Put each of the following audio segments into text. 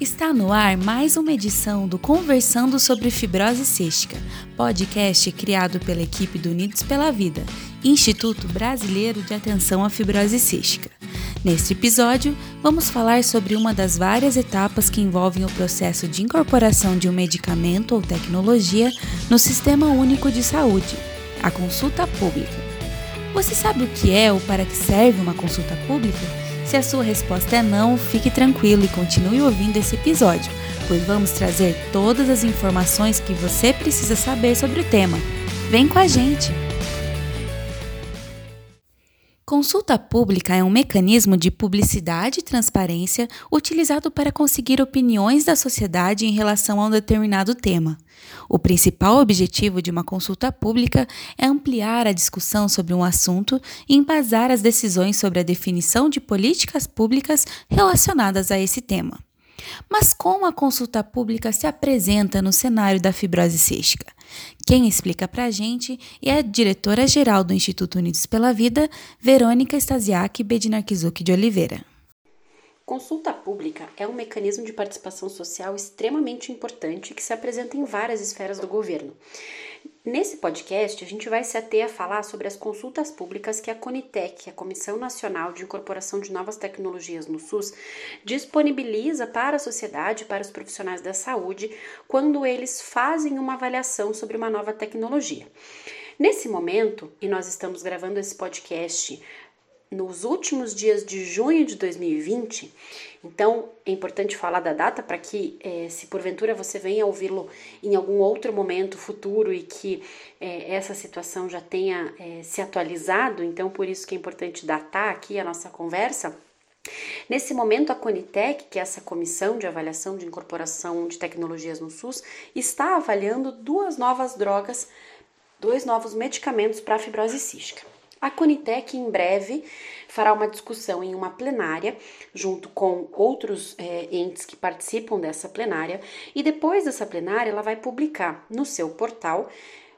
Está no ar mais uma edição do Conversando sobre Fibrose Cística, podcast criado pela equipe do Unidos pela Vida, Instituto Brasileiro de Atenção à Fibrose Cística. Neste episódio, vamos falar sobre uma das várias etapas que envolvem o processo de incorporação de um medicamento ou tecnologia no Sistema Único de Saúde, a consulta pública. Você sabe o que é ou para que serve uma consulta pública? Se a sua resposta é não, fique tranquilo e continue ouvindo esse episódio, pois vamos trazer todas as informações que você precisa saber sobre o tema. Vem com a gente! Consulta pública é um mecanismo de publicidade e transparência utilizado para conseguir opiniões da sociedade em relação a um determinado tema. O principal objetivo de uma consulta pública é ampliar a discussão sobre um assunto e embasar as decisões sobre a definição de políticas públicas relacionadas a esse tema. Mas como a consulta pública se apresenta no cenário da fibrose cística? Quem explica para a gente é a diretora-geral do Instituto Unidos pela Vida, Verônica Stasiak Bednarkizuki de Oliveira. Consulta pública é um mecanismo de participação social extremamente importante que se apresenta em várias esferas do governo. Nesse podcast, a gente vai se ater a falar sobre as consultas públicas que a Conitec, a Comissão Nacional de Incorporação de Novas Tecnologias no SUS, disponibiliza para a sociedade, para os profissionais da saúde, quando eles fazem uma avaliação sobre uma nova tecnologia. Nesse momento, e nós estamos gravando esse podcast nos últimos dias de junho de 2020. Então é importante falar da data para que, é, se porventura você venha ouvi-lo em algum outro momento futuro e que é, essa situação já tenha é, se atualizado, então por isso que é importante datar aqui a nossa conversa. Nesse momento, a Conitec, que é essa comissão de avaliação de incorporação de tecnologias no SUS, está avaliando duas novas drogas, dois novos medicamentos para a fibrose cística. A Conitec em breve fará uma discussão em uma plenária, junto com outros é, entes que participam dessa plenária, e depois dessa plenária ela vai publicar no seu portal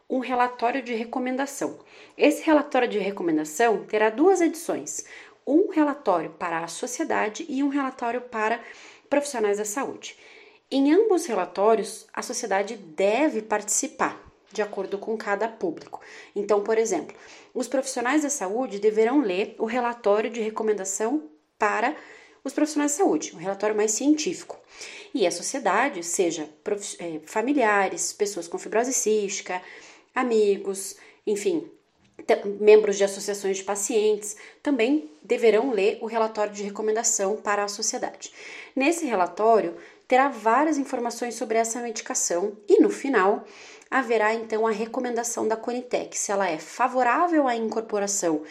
um relatório de recomendação. Esse relatório de recomendação terá duas edições: um relatório para a sociedade e um relatório para profissionais da saúde. Em ambos relatórios, a sociedade deve participar, de acordo com cada público. Então, por exemplo, os profissionais da saúde deverão ler o relatório de recomendação para os profissionais de saúde, um relatório mais científico. E a sociedade, seja é, familiares, pessoas com fibrose cística, amigos, enfim, membros de associações de pacientes, também deverão ler o relatório de recomendação para a sociedade. Nesse relatório, terá várias informações sobre essa medicação e, no final, haverá então a recomendação da Conitec se ela é favorável à incorporação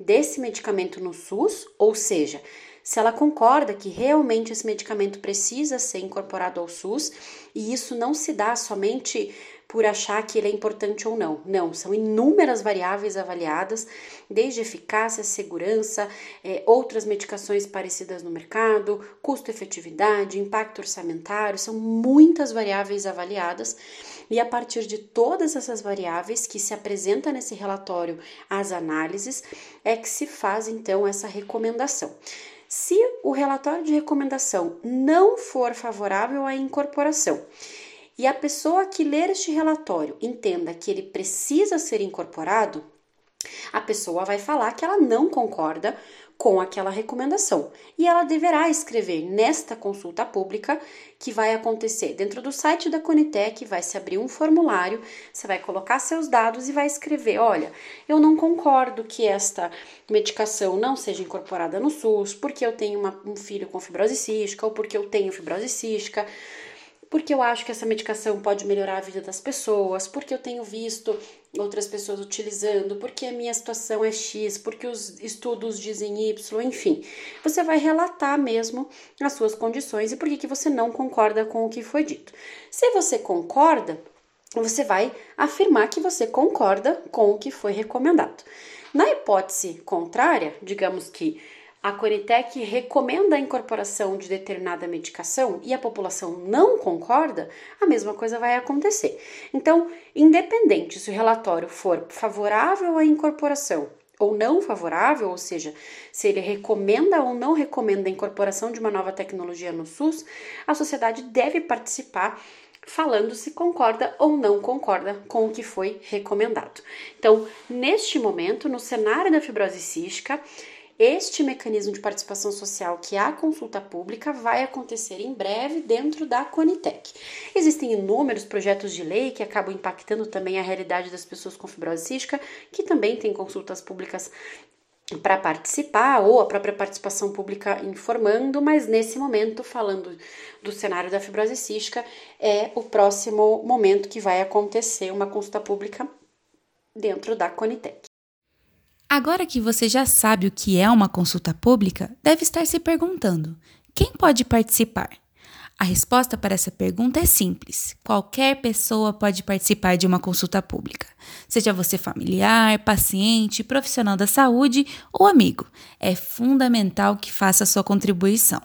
desse medicamento no SUS, ou seja, se ela concorda que realmente esse medicamento precisa ser incorporado ao SUS e isso não se dá somente por achar que ele é importante ou não. Não, são inúmeras variáveis avaliadas, desde eficácia, segurança, é, outras medicações parecidas no mercado, custo-efetividade, impacto orçamentário, são muitas variáveis avaliadas. E a partir de todas essas variáveis que se apresenta nesse relatório as análises, é que se faz então essa recomendação. Se o relatório de recomendação não for favorável à incorporação, e a pessoa que ler este relatório entenda que ele precisa ser incorporado, a pessoa vai falar que ela não concorda com aquela recomendação. E ela deverá escrever nesta consulta pública que vai acontecer dentro do site da Conitec, vai se abrir um formulário, você vai colocar seus dados e vai escrever: olha, eu não concordo que esta medicação não seja incorporada no SUS porque eu tenho uma, um filho com fibrose cística ou porque eu tenho fibrose cística porque eu acho que essa medicação pode melhorar a vida das pessoas, porque eu tenho visto outras pessoas utilizando, porque a minha situação é X, porque os estudos dizem Y, enfim. Você vai relatar mesmo as suas condições e por que, que você não concorda com o que foi dito. Se você concorda, você vai afirmar que você concorda com o que foi recomendado. Na hipótese contrária, digamos que a Conitec recomenda a incorporação de determinada medicação e a população não concorda, a mesma coisa vai acontecer. Então, independente se o relatório for favorável à incorporação ou não favorável, ou seja, se ele recomenda ou não recomenda a incorporação de uma nova tecnologia no SUS, a sociedade deve participar falando se concorda ou não concorda com o que foi recomendado. Então, neste momento, no cenário da fibrose cística, este mecanismo de participação social, que é a consulta pública, vai acontecer em breve dentro da Conitec. Existem inúmeros projetos de lei que acabam impactando também a realidade das pessoas com fibrose cística, que também têm consultas públicas para participar ou a própria participação pública informando, mas nesse momento, falando do cenário da fibrose cística, é o próximo momento que vai acontecer uma consulta pública dentro da Conitec. Agora que você já sabe o que é uma consulta pública, deve estar se perguntando: quem pode participar? A resposta para essa pergunta é simples. Qualquer pessoa pode participar de uma consulta pública, seja você familiar, paciente, profissional da saúde ou amigo. É fundamental que faça sua contribuição.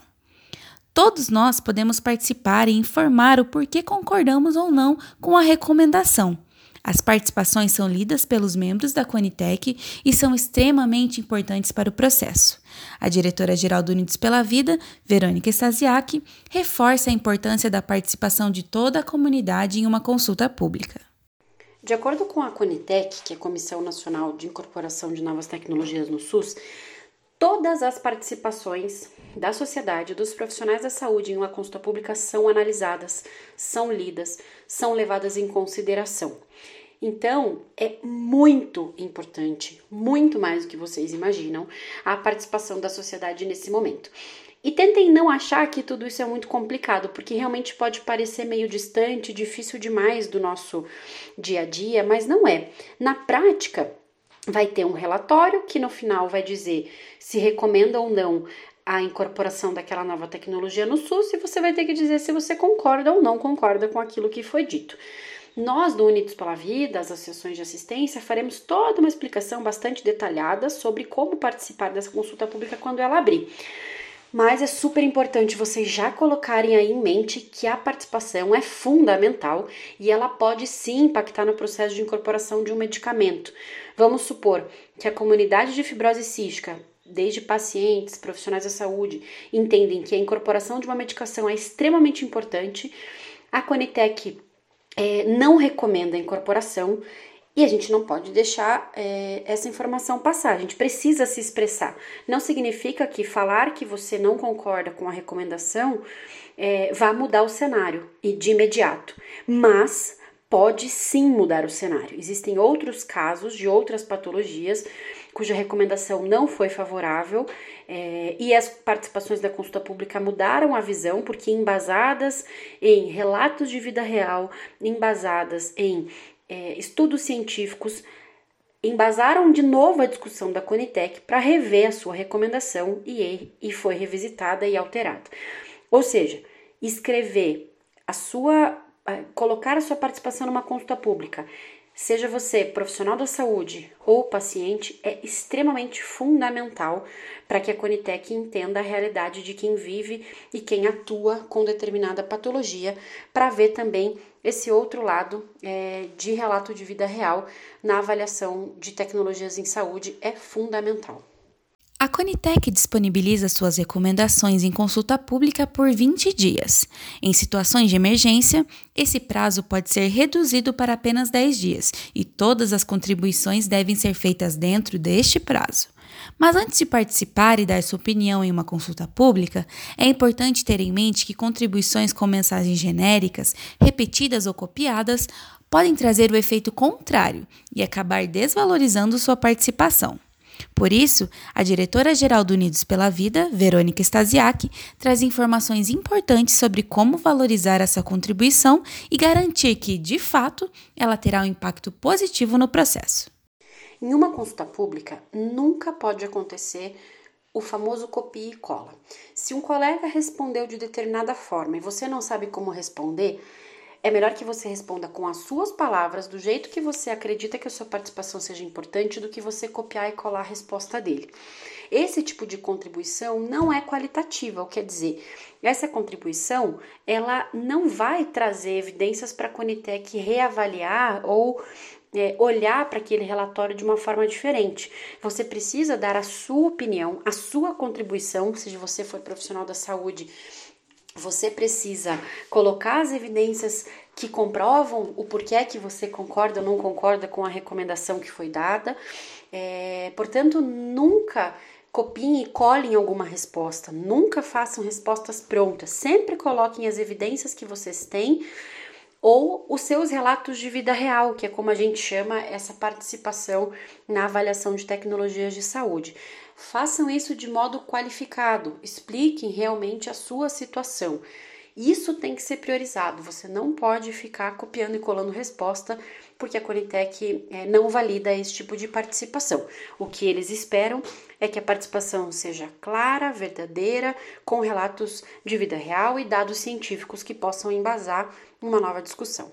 Todos nós podemos participar e informar o porquê concordamos ou não com a recomendação. As participações são lidas pelos membros da Conitec e são extremamente importantes para o processo. A diretora-geral do Unidos pela Vida, Verônica Stasiak, reforça a importância da participação de toda a comunidade em uma consulta pública. De acordo com a Conitec, que é a Comissão Nacional de Incorporação de Novas Tecnologias no SUS, todas as participações da sociedade, dos profissionais da saúde em uma consulta pública são analisadas, são lidas, são levadas em consideração. Então, é muito importante, muito mais do que vocês imaginam, a participação da sociedade nesse momento. E tentem não achar que tudo isso é muito complicado, porque realmente pode parecer meio distante, difícil demais do nosso dia a dia, mas não é. Na prática, vai ter um relatório que no final vai dizer se recomenda ou não a incorporação daquela nova tecnologia no SUS e você vai ter que dizer se você concorda ou não concorda com aquilo que foi dito. Nós, do Unidos pela Vida, as associações de assistência, faremos toda uma explicação bastante detalhada sobre como participar dessa consulta pública quando ela abrir. Mas é super importante vocês já colocarem aí em mente que a participação é fundamental e ela pode sim impactar no processo de incorporação de um medicamento. Vamos supor que a comunidade de fibrose cística desde pacientes, profissionais da saúde, entendem que a incorporação de uma medicação é extremamente importante. A Conitec é, não recomenda a incorporação e a gente não pode deixar é, essa informação passar, a gente precisa se expressar. Não significa que falar que você não concorda com a recomendação é, vá mudar o cenário e de imediato, mas pode sim mudar o cenário. Existem outros casos de outras patologias cuja recomendação não foi favorável é, e as participações da consulta pública mudaram a visão, porque embasadas em relatos de vida real, embasadas em é, estudos científicos, embasaram de novo a discussão da Conitec para rever a sua recomendação e, e foi revisitada e alterada. Ou seja, escrever a sua, colocar a sua participação numa consulta pública Seja você profissional da saúde ou paciente, é extremamente fundamental para que a Conitec entenda a realidade de quem vive e quem atua com determinada patologia, para ver também esse outro lado é, de relato de vida real na avaliação de tecnologias em saúde é fundamental. A Conitec disponibiliza suas recomendações em consulta pública por 20 dias. Em situações de emergência, esse prazo pode ser reduzido para apenas 10 dias e todas as contribuições devem ser feitas dentro deste prazo. Mas antes de participar e dar sua opinião em uma consulta pública, é importante ter em mente que contribuições com mensagens genéricas, repetidas ou copiadas, podem trazer o efeito contrário e acabar desvalorizando sua participação. Por isso, a diretora-geral do Unidos pela Vida, Verônica Stasiak, traz informações importantes sobre como valorizar essa contribuição e garantir que, de fato, ela terá um impacto positivo no processo. Em uma consulta pública, nunca pode acontecer o famoso copia e cola. Se um colega respondeu de determinada forma e você não sabe como responder, é melhor que você responda com as suas palavras, do jeito que você acredita que a sua participação seja importante, do que você copiar e colar a resposta dele. Esse tipo de contribuição não é qualitativa, quer dizer, essa contribuição ela não vai trazer evidências para a Conitec reavaliar ou é, olhar para aquele relatório de uma forma diferente. Você precisa dar a sua opinião, a sua contribuição, se você for profissional da saúde. Você precisa colocar as evidências que comprovam o porquê que você concorda ou não concorda com a recomendação que foi dada. É, portanto, nunca copiem e colhem alguma resposta, nunca façam respostas prontas, sempre coloquem as evidências que vocês têm ou os seus relatos de vida real, que é como a gente chama essa participação na avaliação de tecnologias de saúde. Façam isso de modo qualificado, expliquem realmente a sua situação. Isso tem que ser priorizado. Você não pode ficar copiando e colando resposta, porque a Conitec é, não valida esse tipo de participação. O que eles esperam é que a participação seja clara, verdadeira, com relatos de vida real e dados científicos que possam embasar uma nova discussão.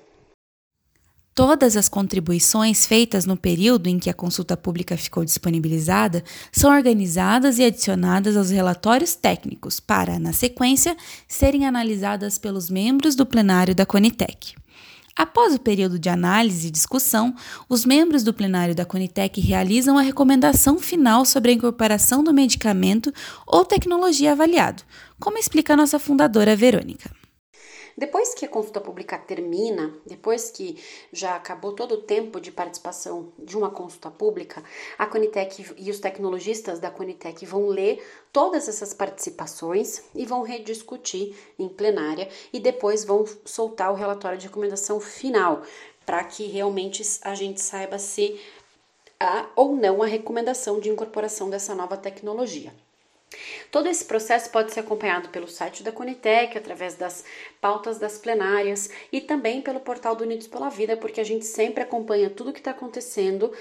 Todas as contribuições feitas no período em que a consulta pública ficou disponibilizada são organizadas e adicionadas aos relatórios técnicos para, na sequência, serem analisadas pelos membros do plenário da Conitec. Após o período de análise e discussão, os membros do plenário da Conitec realizam a recomendação final sobre a incorporação do medicamento ou tecnologia avaliado, como explica nossa fundadora Verônica. Depois que a consulta pública termina, depois que já acabou todo o tempo de participação de uma consulta pública, a Conitec e os tecnologistas da Conitec vão ler todas essas participações e vão rediscutir em plenária e depois vão soltar o relatório de recomendação final para que realmente a gente saiba se há ou não a recomendação de incorporação dessa nova tecnologia. Todo esse processo pode ser acompanhado pelo site da Conitec, através das pautas das plenárias e também pelo portal do Unidos pela Vida, porque a gente sempre acompanha tudo o que está acontecendo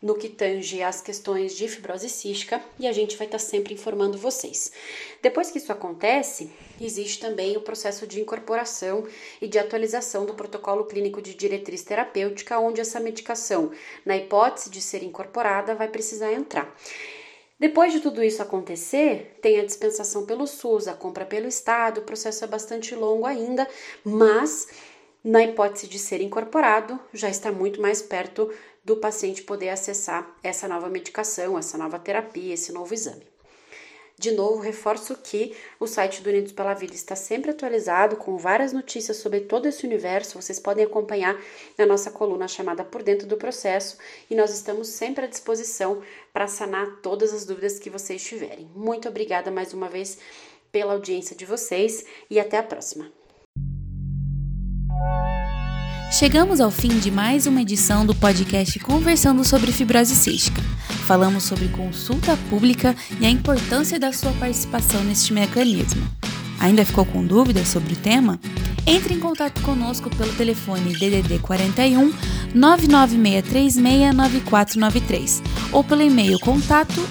no que tange às questões de fibrose cística e a gente vai estar tá sempre informando vocês. Depois que isso acontece, existe também o processo de incorporação e de atualização do protocolo clínico de diretriz terapêutica, onde essa medicação, na hipótese de ser incorporada, vai precisar entrar. Depois de tudo isso acontecer, tem a dispensação pelo SUS, a compra pelo Estado, o processo é bastante longo ainda, mas na hipótese de ser incorporado, já está muito mais perto do paciente poder acessar essa nova medicação, essa nova terapia, esse novo exame. De novo, reforço que o site do Unidos pela Vida está sempre atualizado com várias notícias sobre todo esse universo. Vocês podem acompanhar na nossa coluna chamada Por Dentro do Processo e nós estamos sempre à disposição para sanar todas as dúvidas que vocês tiverem. Muito obrigada mais uma vez pela audiência de vocês e até a próxima. Chegamos ao fim de mais uma edição do podcast Conversando sobre Fibrose Cística. Falamos sobre consulta pública e a importância da sua participação neste mecanismo. Ainda ficou com dúvidas sobre o tema? Entre em contato conosco pelo telefone DDD 41 996369493 ou pelo e-mail contato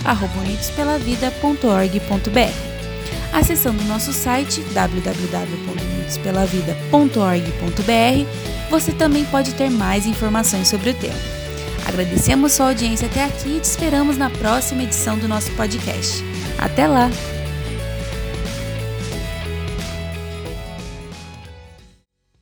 Acessando o nosso site www.unidospelavida.org.br você também pode ter mais informações sobre o tema. Agradecemos sua audiência até aqui e te esperamos na próxima edição do nosso podcast. Até lá!